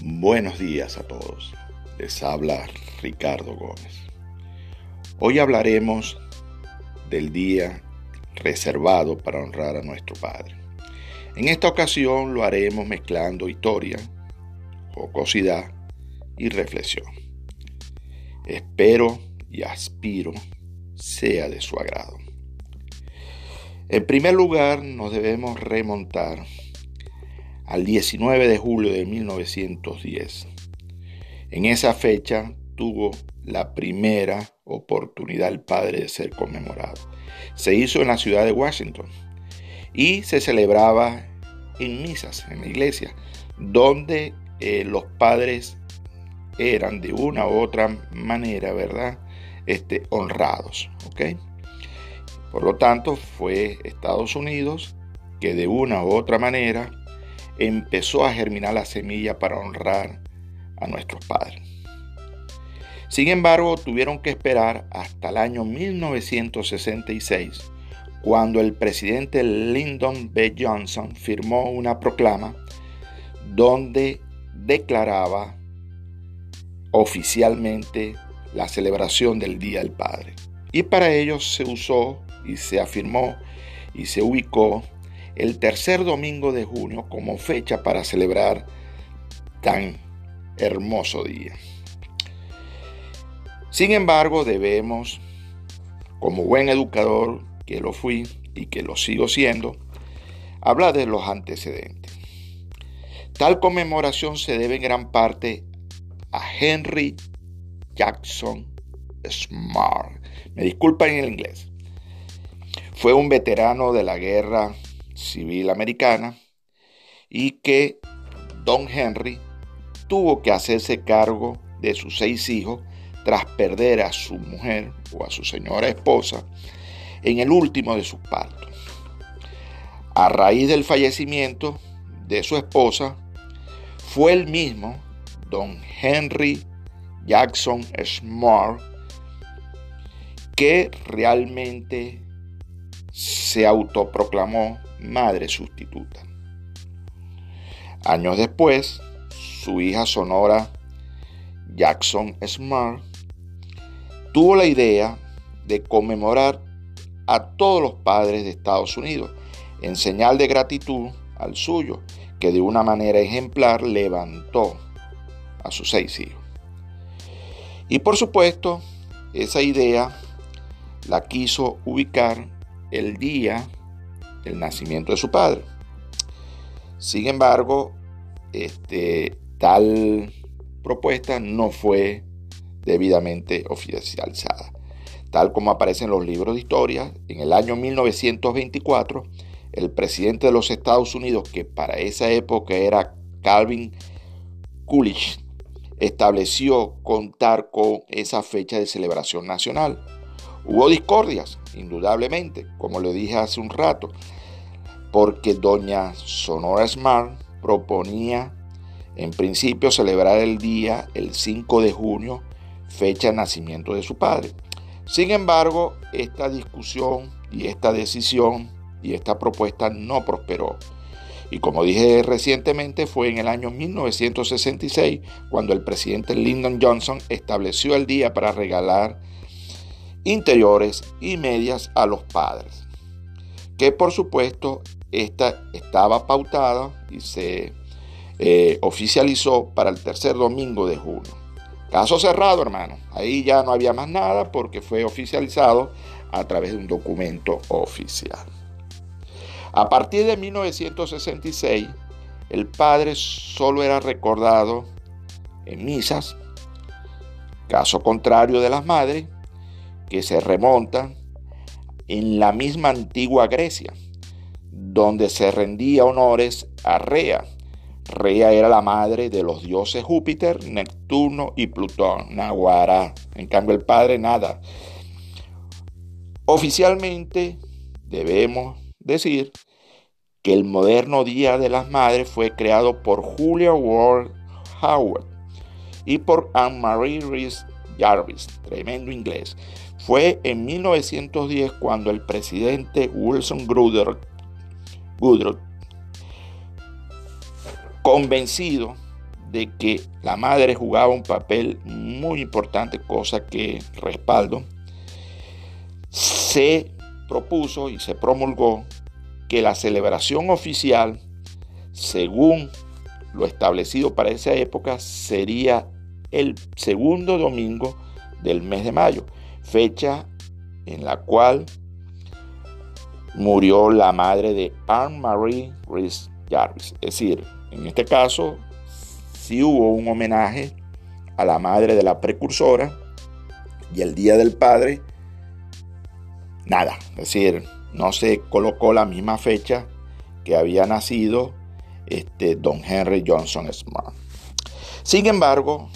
Buenos días a todos. Les habla Ricardo Gómez. Hoy hablaremos del día reservado para honrar a nuestro Padre. En esta ocasión lo haremos mezclando historia, jocosidad y reflexión. Espero y aspiro sea de su agrado. En primer lugar, nos debemos remontar al 19 de julio de 1910. En esa fecha tuvo la primera oportunidad el padre de ser conmemorado. Se hizo en la ciudad de Washington y se celebraba en misas, en la iglesia, donde eh, los padres eran de una u otra manera, ¿verdad? Este, honrados, ¿ok? Por lo tanto, fue Estados Unidos que de una u otra manera empezó a germinar la semilla para honrar a nuestros padres. Sin embargo, tuvieron que esperar hasta el año 1966, cuando el presidente Lyndon B. Johnson firmó una proclama donde declaraba oficialmente la celebración del Día del Padre. Y para ello se usó y se afirmó y se ubicó el tercer domingo de junio como fecha para celebrar tan hermoso día. Sin embargo, debemos, como buen educador que lo fui y que lo sigo siendo, hablar de los antecedentes. Tal conmemoración se debe en gran parte a Henry Jackson Smart. Me disculpan en el inglés. Fue un veterano de la guerra civil americana y que don Henry tuvo que hacerse cargo de sus seis hijos tras perder a su mujer o a su señora esposa en el último de sus partos. A raíz del fallecimiento de su esposa, fue el mismo don Henry Jackson Smart que realmente se autoproclamó madre sustituta. Años después, su hija Sonora Jackson Smart tuvo la idea de conmemorar a todos los padres de Estados Unidos en señal de gratitud al suyo, que de una manera ejemplar levantó a sus seis hijos. Y por supuesto, esa idea la quiso ubicar el día el nacimiento de su padre. Sin embargo, este, tal propuesta no fue debidamente oficializada. Tal como aparece en los libros de historia, en el año 1924, el presidente de los Estados Unidos, que para esa época era Calvin Coolidge, estableció contar con esa fecha de celebración nacional. Hubo discordias, indudablemente, como le dije hace un rato, porque doña Sonora Smart proponía en principio celebrar el día el 5 de junio, fecha de nacimiento de su padre. Sin embargo, esta discusión y esta decisión y esta propuesta no prosperó. Y como dije recientemente, fue en el año 1966 cuando el presidente Lyndon Johnson estableció el día para regalar interiores y medias a los padres, que por supuesto esta estaba pautada y se eh, oficializó para el tercer domingo de junio. Caso cerrado, hermano. Ahí ya no había más nada porque fue oficializado a través de un documento oficial. A partir de 1966, el padre solo era recordado en misas, caso contrario de las madres, que se remontan en la misma antigua Grecia, donde se rendía honores a Rea. Rea era la madre de los dioses Júpiter, Neptuno y Plutón, Naguará. En cambio el padre nada. Oficialmente debemos decir que el moderno Día de las Madres fue creado por Julia Ward Howard y por Anne-Marie Rees Jarvis, tremendo inglés. Fue en 1910 cuando el presidente Wilson Woodrow, convencido de que la madre jugaba un papel muy importante, cosa que respaldo, se propuso y se promulgó que la celebración oficial, según lo establecido para esa época, sería el segundo domingo del mes de mayo, fecha en la cual murió la madre de Anne-Marie Rhys Jarvis. Es decir, en este caso, sí hubo un homenaje a la madre de la precursora y el Día del Padre, nada. Es decir, no se colocó la misma fecha que había nacido este, don Henry Johnson Smart. Sin embargo,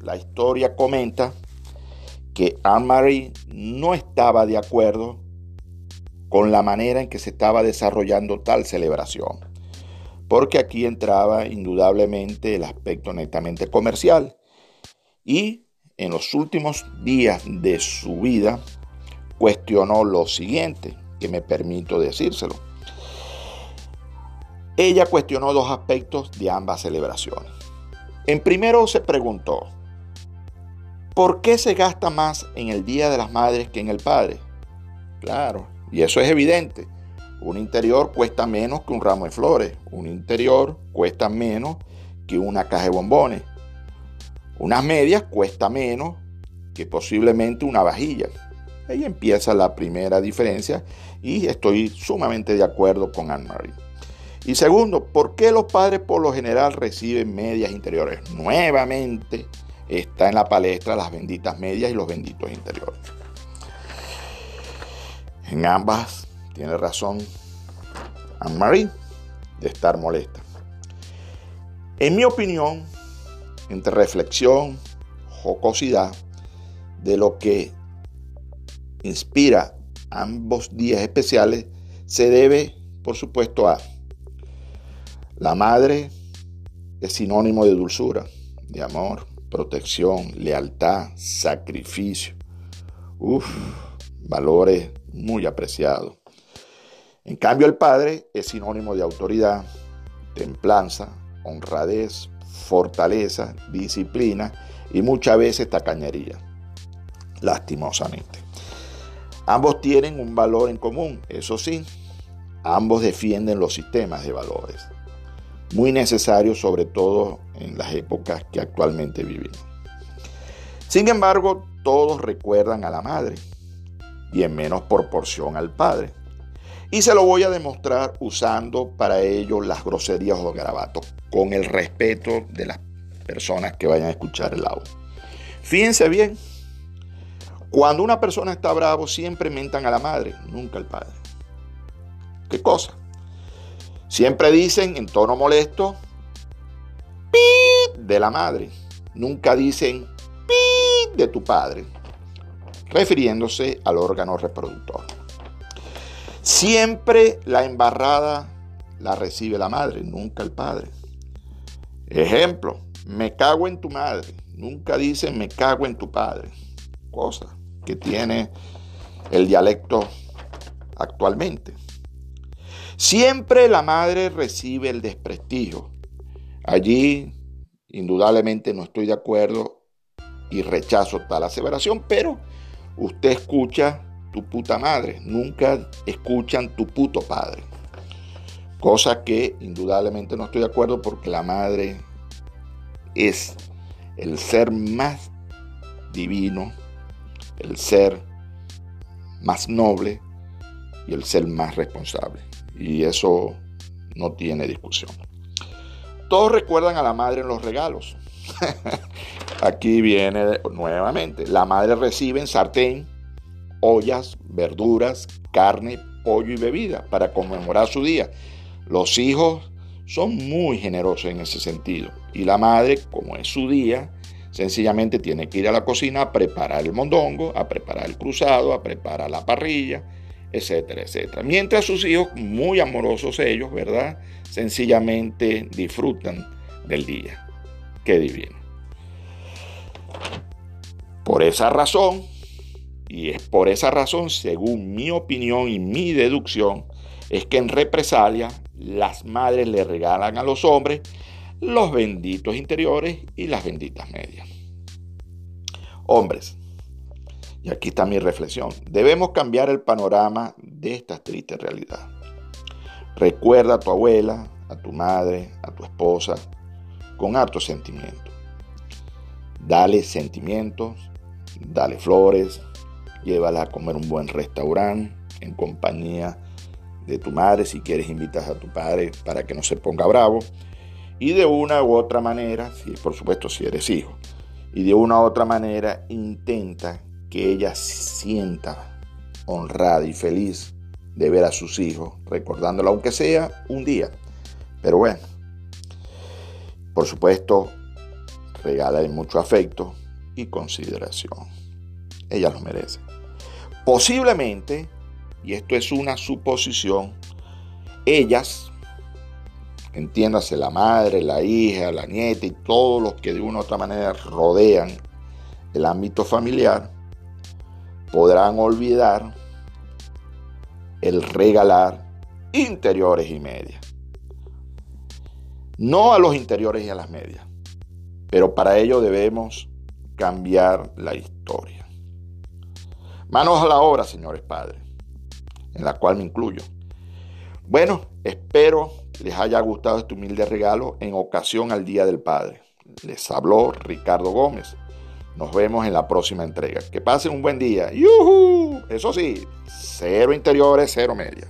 la historia comenta que Anne-Marie no estaba de acuerdo con la manera en que se estaba desarrollando tal celebración, porque aquí entraba indudablemente el aspecto netamente comercial y en los últimos días de su vida cuestionó lo siguiente, que me permito decírselo. Ella cuestionó dos aspectos de ambas celebraciones. En primero se preguntó, ¿por qué se gasta más en el Día de las Madres que en el Padre? Claro, y eso es evidente. Un interior cuesta menos que un ramo de flores. Un interior cuesta menos que una caja de bombones. Unas medias cuesta menos que posiblemente una vajilla. Ahí empieza la primera diferencia y estoy sumamente de acuerdo con Anne-Marie. Y segundo, ¿por qué los padres por lo general reciben medias interiores? Nuevamente está en la palestra las benditas medias y los benditos interiores. En ambas tiene razón Anne-Marie de estar molesta. En mi opinión, entre reflexión, jocosidad, de lo que inspira ambos días especiales, se debe, por supuesto, a la madre es sinónimo de dulzura, de amor, protección, lealtad, sacrificio. Uf, valores muy apreciado. En cambio, el padre es sinónimo de autoridad, templanza, honradez, fortaleza, disciplina y muchas veces tacañería, lastimosamente. Ambos tienen un valor en común, eso sí, ambos defienden los sistemas de valores, muy necesarios sobre todo en las épocas que actualmente vivimos. Sin embargo, todos recuerdan a la madre, y en menos proporción al Padre. Y se lo voy a demostrar usando para ello las groserías o garabatos, con el respeto de las personas que vayan a escuchar el audio. Fíjense bien, cuando una persona está bravo siempre mentan a la madre, nunca al padre. ¿Qué cosa? Siempre dicen en tono molesto, pi de la madre. Nunca dicen pi de tu padre refiriéndose al órgano reproductor. Siempre la embarrada la recibe la madre, nunca el padre. Ejemplo, me cago en tu madre, nunca dicen me cago en tu padre, cosa que tiene el dialecto actualmente. Siempre la madre recibe el desprestigio. Allí, indudablemente, no estoy de acuerdo y rechazo tal aseveración, pero usted escucha tu puta madre, nunca escuchan tu puto padre. Cosa que indudablemente no estoy de acuerdo porque la madre es el ser más divino, el ser más noble y el ser más responsable. Y eso no tiene discusión. Todos recuerdan a la madre en los regalos. Aquí viene nuevamente. La madre recibe en sartén ollas, verduras, carne, pollo y bebida para conmemorar su día. Los hijos son muy generosos en ese sentido. Y la madre, como es su día, sencillamente tiene que ir a la cocina a preparar el mondongo, a preparar el cruzado, a preparar la parrilla, etcétera, etcétera. Mientras sus hijos, muy amorosos ellos, ¿verdad? Sencillamente disfrutan del día. Qué divino. Por esa razón, y es por esa razón, según mi opinión y mi deducción, es que en represalia las madres le regalan a los hombres los benditos interiores y las benditas medias. Hombres, y aquí está mi reflexión, debemos cambiar el panorama de esta triste realidad. Recuerda a tu abuela, a tu madre, a tu esposa, con harto sentimiento. Dale sentimientos, dale flores, llévala a comer un buen restaurante en compañía de tu madre, si quieres invitas a tu padre para que no se ponga bravo. Y de una u otra manera, si, por supuesto si eres hijo, y de una u otra manera intenta que ella sienta honrada y feliz de ver a sus hijos, recordándolo aunque sea un día. Pero bueno, por supuesto, regálale mucho afecto y consideración. Ella lo merece. Posiblemente, y esto es una suposición, ellas, entiéndase la madre, la hija, la nieta y todos los que de una u otra manera rodean el ámbito familiar, podrán olvidar el regalar interiores y medias. No a los interiores y a las medias, pero para ello debemos cambiar la historia. Manos a la obra, señores padres, en la cual me incluyo. Bueno, espero les haya gustado este humilde regalo en ocasión al Día del Padre. Les habló Ricardo Gómez. Nos vemos en la próxima entrega. Que pasen un buen día. ¡Yuhu! Eso sí, cero interiores, cero media.